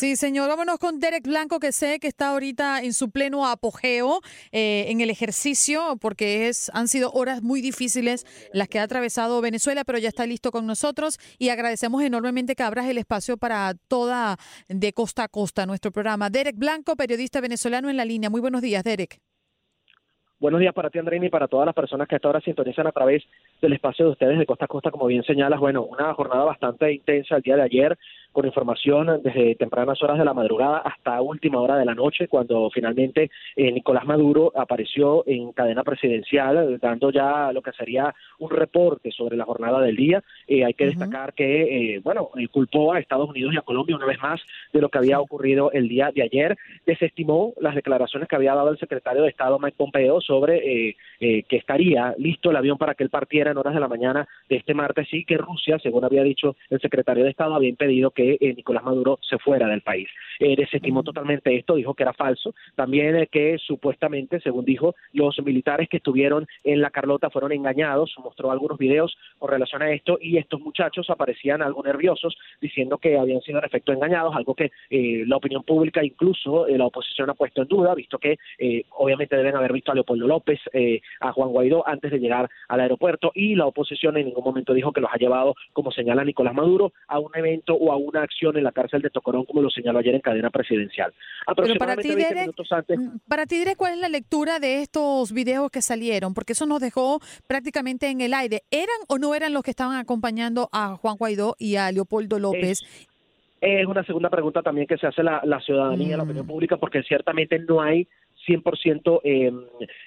Sí, señor. Vámonos con Derek Blanco, que sé que está ahorita en su pleno apogeo eh, en el ejercicio, porque es, han sido horas muy difíciles las que ha atravesado Venezuela, pero ya está listo con nosotros y agradecemos enormemente que abras el espacio para toda de costa a costa nuestro programa. Derek Blanco, periodista venezolano en la línea. Muy buenos días, Derek. Buenos días para ti, Andrés, y para todas las personas que hasta ahora sintonizan a través del espacio de ustedes de Costa a Costa, como bien señalas. Bueno, una jornada bastante intensa el día de ayer con información desde tempranas horas de la madrugada hasta última hora de la noche, cuando finalmente eh, Nicolás Maduro apareció en cadena presidencial, dando ya lo que sería un reporte sobre la jornada del día. Eh, hay que destacar que, eh, bueno, culpó a Estados Unidos y a Colombia una vez más de lo que había ocurrido el día de ayer. Desestimó las declaraciones que había dado el secretario de Estado Mike Pompeo sobre que estaría listo el avión para que él partiera en horas de la mañana de este martes y que Rusia, según había dicho el secretario de Estado, había impedido que que eh, Nicolás Maduro se fuera del país. Eh, desestimó totalmente esto, dijo que era falso. También eh, que supuestamente, según dijo, los militares que estuvieron en la Carlota fueron engañados, mostró algunos videos con relación a esto y estos muchachos aparecían algo nerviosos diciendo que habían sido en efecto engañados, algo que la opinión pública, incluso la oposición ha puesto en duda, visto que obviamente deben haber visto a Leopoldo López, a Juan Guaidó antes de llegar al aeropuerto y la oposición en ningún momento dijo que los ha llevado, como señala Nicolás Maduro, a un evento o a un una acción en la cárcel de Tocorón, como lo señaló ayer en cadena presidencial. Pero para ti, Derek, mm, para ti, ¿cuál es la lectura de estos videos que salieron? Porque eso nos dejó prácticamente en el aire. ¿Eran o no eran los que estaban acompañando a Juan Guaidó y a Leopoldo López? Es, una segunda pregunta también que se hace la, la ciudadanía, la opinión mm. pública, porque ciertamente no hay 100% eh,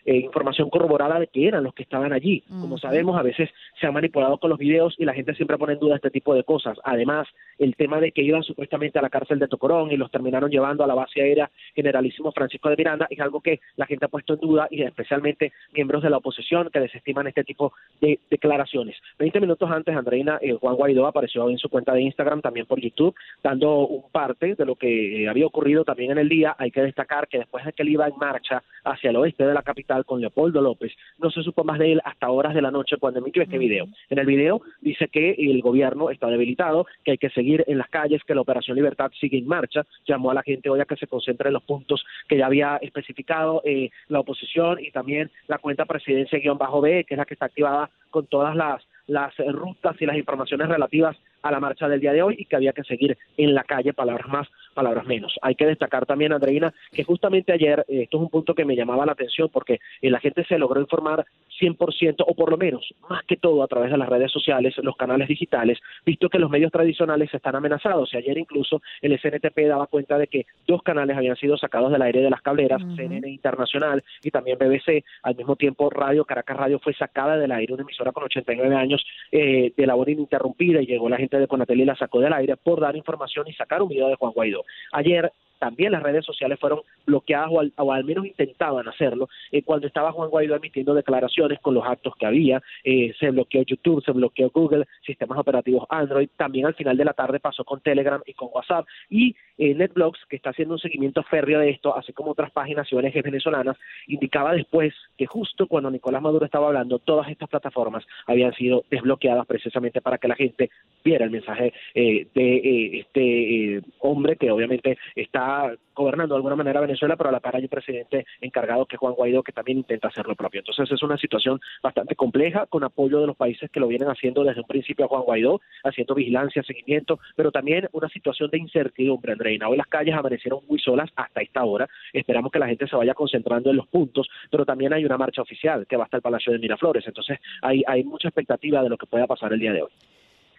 eh, información corroborada de que eran los que estaban allí. Como sabemos, a veces se ha manipulado con los videos y la gente siempre pone en duda este tipo de cosas. Además, el tema de que iban supuestamente a la cárcel de Tocorón y los terminaron llevando a la base aérea Generalísimo Francisco de Miranda es algo que la gente ha puesto en duda y especialmente miembros de la oposición que desestiman este tipo de declaraciones. Veinte minutos antes, Andreina, eh, Juan Guaidó apareció en su cuenta de Instagram, también por YouTube, dando un parte de lo que había ocurrido también en el día. Hay que destacar que después de que él iba en marcha hacia el oeste de la capital con Leopoldo López. No se supo más de él hasta horas de la noche cuando emitió este video. En el video dice que el gobierno está debilitado, que hay que seguir en las calles, que la Operación Libertad sigue en marcha. Llamó a la gente hoy a que se concentre en los puntos que ya había especificado eh, la oposición y también la cuenta presidencia-b, que es la que está activada con todas las las rutas y las informaciones relativas a la marcha del día de hoy y que había que seguir en la calle, palabras más, palabras menos. Hay que destacar también, Andreina, que justamente ayer, eh, esto es un punto que me llamaba la atención porque eh, la gente se logró informar 100% o por lo menos, más que todo a través de las redes sociales, los canales digitales, visto que los medios tradicionales están amenazados. Y ayer incluso el SNTP daba cuenta de que dos canales habían sido sacados del aire de las cableras, CNN Internacional y también BBC. Al mismo tiempo, Radio Caracas Radio fue sacada del aire, una emisora con 89 años eh, de labor ininterrumpida y llegó la gente de Conatel y la sacó del aire por dar información y sacar un video de Juan Guaidó. Ayer también las redes sociales fueron bloqueadas o al, menos intentaban hacerlo eh, cuando estaba Juan Guaidó emitiendo declaraciones con los actos que había, eh, se bloqueó YouTube, se bloqueó Google, sistemas operativos Android, también al final de la tarde pasó con Telegram y con WhatsApp y eh, NetBlocks, que está haciendo un seguimiento férreo de esto, así como otras páginas y ONGs venezolanas, indicaba después que justo cuando Nicolás Maduro estaba hablando, todas estas plataformas habían sido desbloqueadas precisamente para que la gente viera el mensaje de este hombre que obviamente está gobernando de alguna manera Venezuela, pero a la par hay un presidente encargado que es Juan Guaidó, que también intenta hacer lo propio. Entonces es una situación bastante compleja, con apoyo de los países que lo vienen haciendo desde un principio a Juan Guaidó, haciendo vigilancia, seguimiento, pero también una situación de incertidumbre, Andreina. Hoy las calles amanecieron muy solas hasta esta hora. Esperamos que la gente se vaya concentrando en los puntos, pero también hay una marcha oficial que va hasta el Palacio de Miraflores. Entonces hay, hay mucha expectativa de lo que pueda pasar el día de hoy.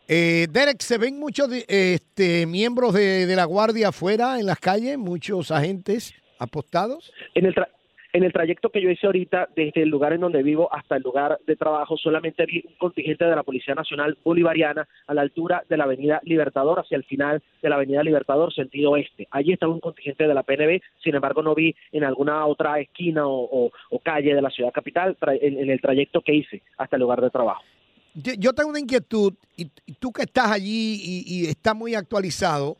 Eh, Derek, ¿se ven muchos este, miembros de, la Guardia afuera en las calles? ¿Muchos agentes apostados? En el, en el trayecto que yo hice ahorita, desde el lugar en donde vivo hasta el lugar de trabajo, solamente vi un contingente de la Policía Nacional Bolivariana a la altura de la Avenida Libertador, hacia el final de la Avenida Libertador, sentido oeste. Allí estaba un contingente de la PNB, sin embargo no vi en alguna otra esquina o, calle de la ciudad capital en el trayecto que hice hasta el lugar de trabajo yo tengo una inquietud, y, tú que estás allí y, estás muy actualizado,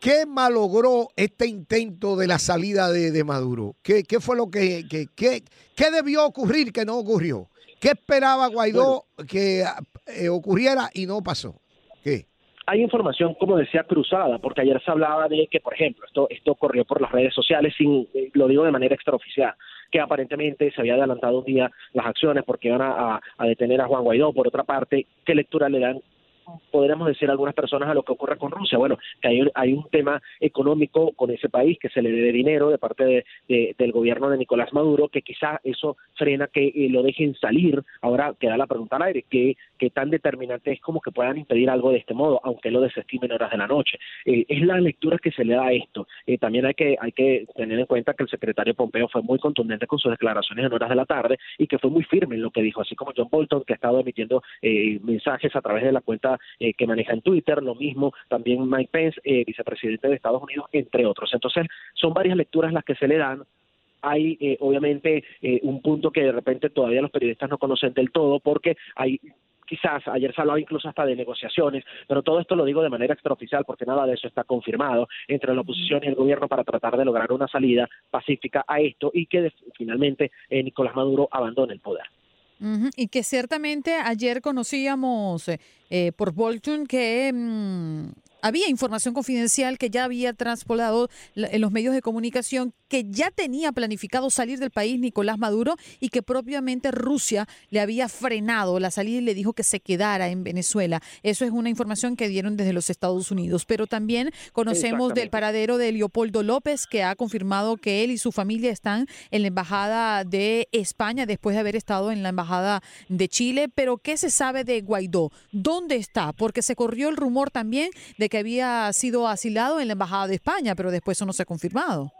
¿qué malogró este intento de la salida de, Maduro? ¿Qué, fue lo que, qué debió ocurrir que no ocurrió? ¿Qué esperaba Guaidó que eh, ocurriera y no pasó? ¿Qué? hay información, como decía, cruzada, porque ayer se hablaba de que, por ejemplo, esto, esto corrió por las redes sociales, sin, eh, lo digo de manera extraoficial, que aparentemente se había adelantado un día las acciones porque iban a, a detener a Juan Guaidó. Por otra parte, ¿qué lectura le dan podríamos decir algunas personas a lo que ocurre con Rusia. Bueno, que hay, hay un tema económico con ese país que se le debe dinero de parte de, del gobierno de Nicolás Maduro, que quizá eso frena que eh, lo dejen salir. Ahora queda la pregunta al aire, ¿qué, qué tan determinante es como que puedan impedir algo de este modo, aunque lo desestimen horas de la noche? Eh, es la lectura que se le da a esto. Eh, también hay que, hay que tener en cuenta que el secretario Pompeo fue muy contundente con sus declaraciones en horas de la tarde y que fue muy firme en lo que dijo, así como John Bolton, que ha estado emitiendo mensajes a través de la cuenta eh, que maneja en Twitter, lo mismo también Mike Pence, eh, vicepresidente de Estados Unidos, entre otros. Entonces, son varias lecturas las que se le dan hay eh, obviamente un punto que de repente todavía los periodistas no conocen del todo porque hay quizás ayer se hablaba incluso hasta de negociaciones, pero todo esto lo digo de manera extraoficial porque nada de eso está confirmado entre la oposición y el gobierno para tratar de lograr una salida pacífica a esto y que finalmente Nicolás Maduro abandone el poder. Y que ciertamente ayer conocíamos eh, por Bolton que mm, había información confidencial que ya había transpolado en los medios de comunicación que ya tenía planificado salir del país Nicolás Maduro y que propiamente Rusia le había frenado la salida y le dijo que se quedara en Venezuela. Eso es una información que dieron desde los Estados Unidos. Pero también conocemos del paradero de Leopoldo López, que ha confirmado que él y su familia están en la Embajada de España después de haber estado en la Embajada de Chile. Pero ¿qué se sabe de Guaidó? ¿Dónde está? Porque se corrió el rumor también de que había sido asilado en la Embajada de España, pero después eso no se ha confirmado.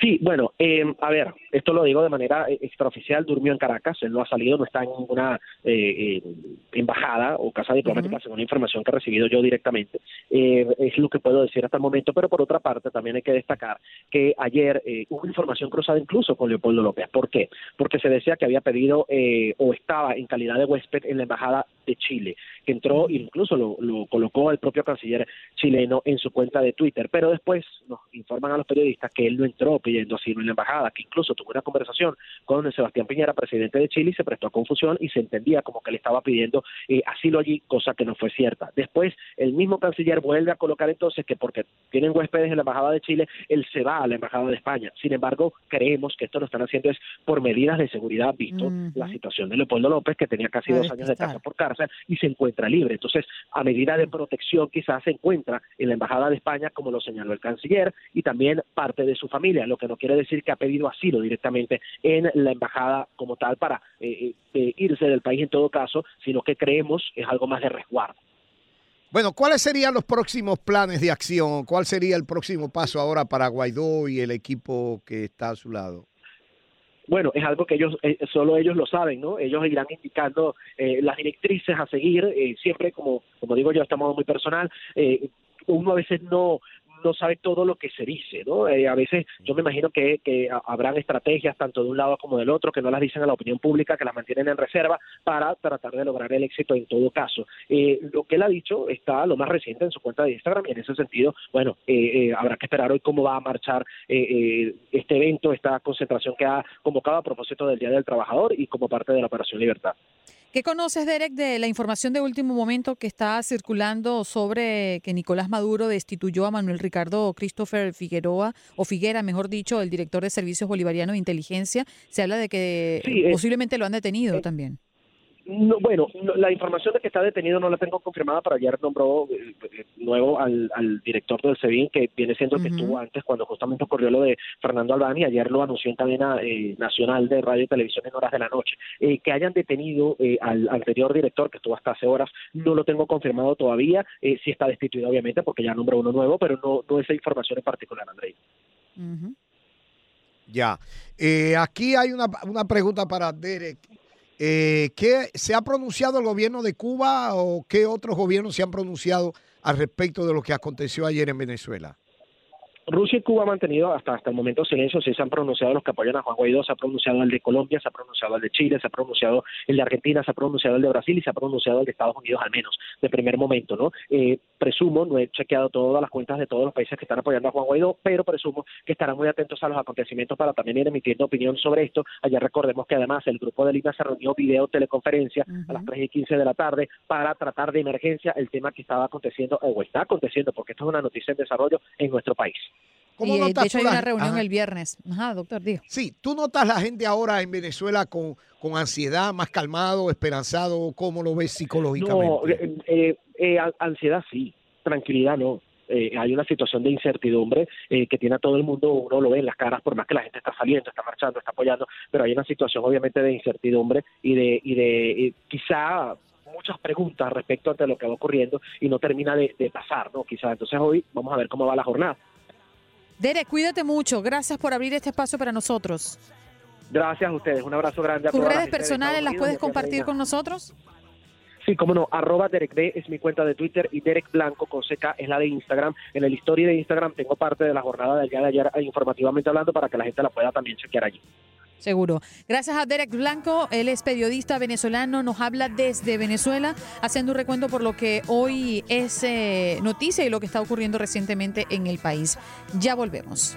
Sí, bueno, eh, a ver, esto lo digo de manera eh, extraoficial, durmió en Caracas, él no ha salido, no está en ninguna eh, embajada o casa diplomática, según la información que he recibido yo directamente. es lo que puedo decir hasta el momento, pero por otra parte también hay que destacar que ayer hubo información cruzada incluso con Leopoldo López. ¿Por qué? Porque se decía que había pedido o estaba en calidad de huésped en la embajada de Chile, que entró e incluso lo, lo colocó el propio canciller chileno en su cuenta de Twitter, pero después nos informan a los periodistas que él no entró pidiendo asilo en la embajada, que incluso tuvo una conversación con Sebastián Piñera, presidente de Chile, y se prestó a confusión y se entendía como que le estaba pidiendo eh, asilo allí, cosa que no fue cierta. Después, el mismo canciller vuelve a colocar entonces que porque tienen huéspedes en la embajada de Chile, él se va a la embajada de España. Sin embargo, creemos que esto lo están haciendo es por medidas de seguridad, visto la situación de Leopoldo López, que tenía casi dos años de casa por cárcel y se encuentra Entonces, a medida de protección, quizás se encuentra en la embajada de España, como lo señaló el canciller, y también parte de su familia lo que no quiere decir que ha pedido asilo directamente en la embajada como tal para eh, eh, irse del país en todo caso, sino que creemos es algo más de resguardo. Bueno, ¿cuáles serían los próximos planes de acción? ¿Cuál sería el próximo paso ahora para Guaidó y el equipo que está a su lado? Bueno, es algo que ellos, eh, solo ellos lo saben, ¿no? Ellos irán indicando las directrices a seguir, siempre, como, como digo yo, estamos muy personal, uno a veces no, no sabe todo lo que se dice, ¿no? Eh, a veces yo me imagino que, que habrán estrategias tanto de un lado como del otro que no las dicen a la opinión pública, que las mantienen en reserva para tratar de lograr el éxito en todo caso. Eh, lo que él ha dicho está lo más reciente en su cuenta de Instagram y en ese sentido, bueno, eh, habrá que esperar hoy cómo va a marchar este evento, esta concentración que ha convocado a propósito del Día del Trabajador y como parte de la Operación Libertad. ¿Qué conoces, Derek, de la información de último momento que está circulando sobre que Nicolás Maduro destituyó a Manuel Ricardo Christopher Figueroa, o Figuera, mejor dicho, el director de Servicios Bolivarianos de Inteligencia? Se habla de que posiblemente lo han detenido eh, también. No, bueno, la información de que está detenido no la tengo confirmada, pero ayer nombró eh, eh, nuevo al, director del SEBIN, que viene siendo el que estuvo antes cuando justamente ocurrió lo de Fernando Albán, y ayer lo anunció en cadena eh, nacional de radio y televisión en horas de la noche. que hayan detenido al anterior director, que estuvo hasta hace horas, no lo tengo confirmado todavía. sí está destituido, obviamente, porque ya nombró uno nuevo, pero no, no esa información en particular, André. Ya. aquí hay una, una pregunta para Derek. Eh, ¿Qué se ha pronunciado el gobierno de Cuba o qué otros gobiernos se han pronunciado al respecto de lo que aconteció ayer en Venezuela? Rusia y Cuba han mantenido hasta, hasta el momento silencio, sí se han pronunciado los que apoyan a Juan Guaidó, se ha pronunciado el de Colombia, se ha pronunciado el de Chile, se ha pronunciado el de Argentina, se ha pronunciado el de Brasil y se ha pronunciado el de Estados Unidos al menos, de primer momento, ¿no? Eh, presumo, no he chequeado todas las cuentas de todos los países que están apoyando a Juan Guaidó, pero presumo que estarán muy atentos a los acontecimientos para también ir emitiendo opinión sobre esto. Ayer recordemos que además el grupo de Lima se reunió video teleconferencia a las 3 y 15 de la tarde para tratar de emergencia el tema que estaba aconteciendo o está aconteciendo, porque esto es una noticia en desarrollo en nuestro país. ¿Cómo y, eh, de hecho hay una reunión el viernes. Ajá, doctor, diga. Sí, ¿tú notas la gente ahora en Venezuela con, con ansiedad, más calmado, esperanzado? ¿Cómo lo ves psicológicamente? No, eh, eh, eh ansiedad sí, tranquilidad no. hay una situación de incertidumbre que tiene a todo el mundo, uno lo ve en las caras, por más que la gente está saliendo, está marchando, está apoyando, pero hay una situación obviamente de incertidumbre y de, y de quizá muchas preguntas respecto a lo que va ocurriendo y no termina de, de pasar, ¿no? Quizá entonces hoy vamos a ver cómo va la jornada. Derek, cuídate mucho. Gracias por abrir este espacio para nosotros. Gracias a ustedes. Un abrazo grande a ¿Tus redes personales las puedes compartir con nosotros? Sí, cómo no, arroba Derek D es mi cuenta de Twitter y Derek Blanco con CK es la de Instagram. En el story de Instagram tengo parte de la jornada del día de ayer informativamente hablando para que la gente la pueda también chequear allí. Seguro. Gracias a Derek Blanco, él es periodista venezolano, nos habla desde Venezuela, haciendo un recuento por lo que hoy es eh, noticia y lo que está ocurriendo recientemente en el país. Ya volvemos.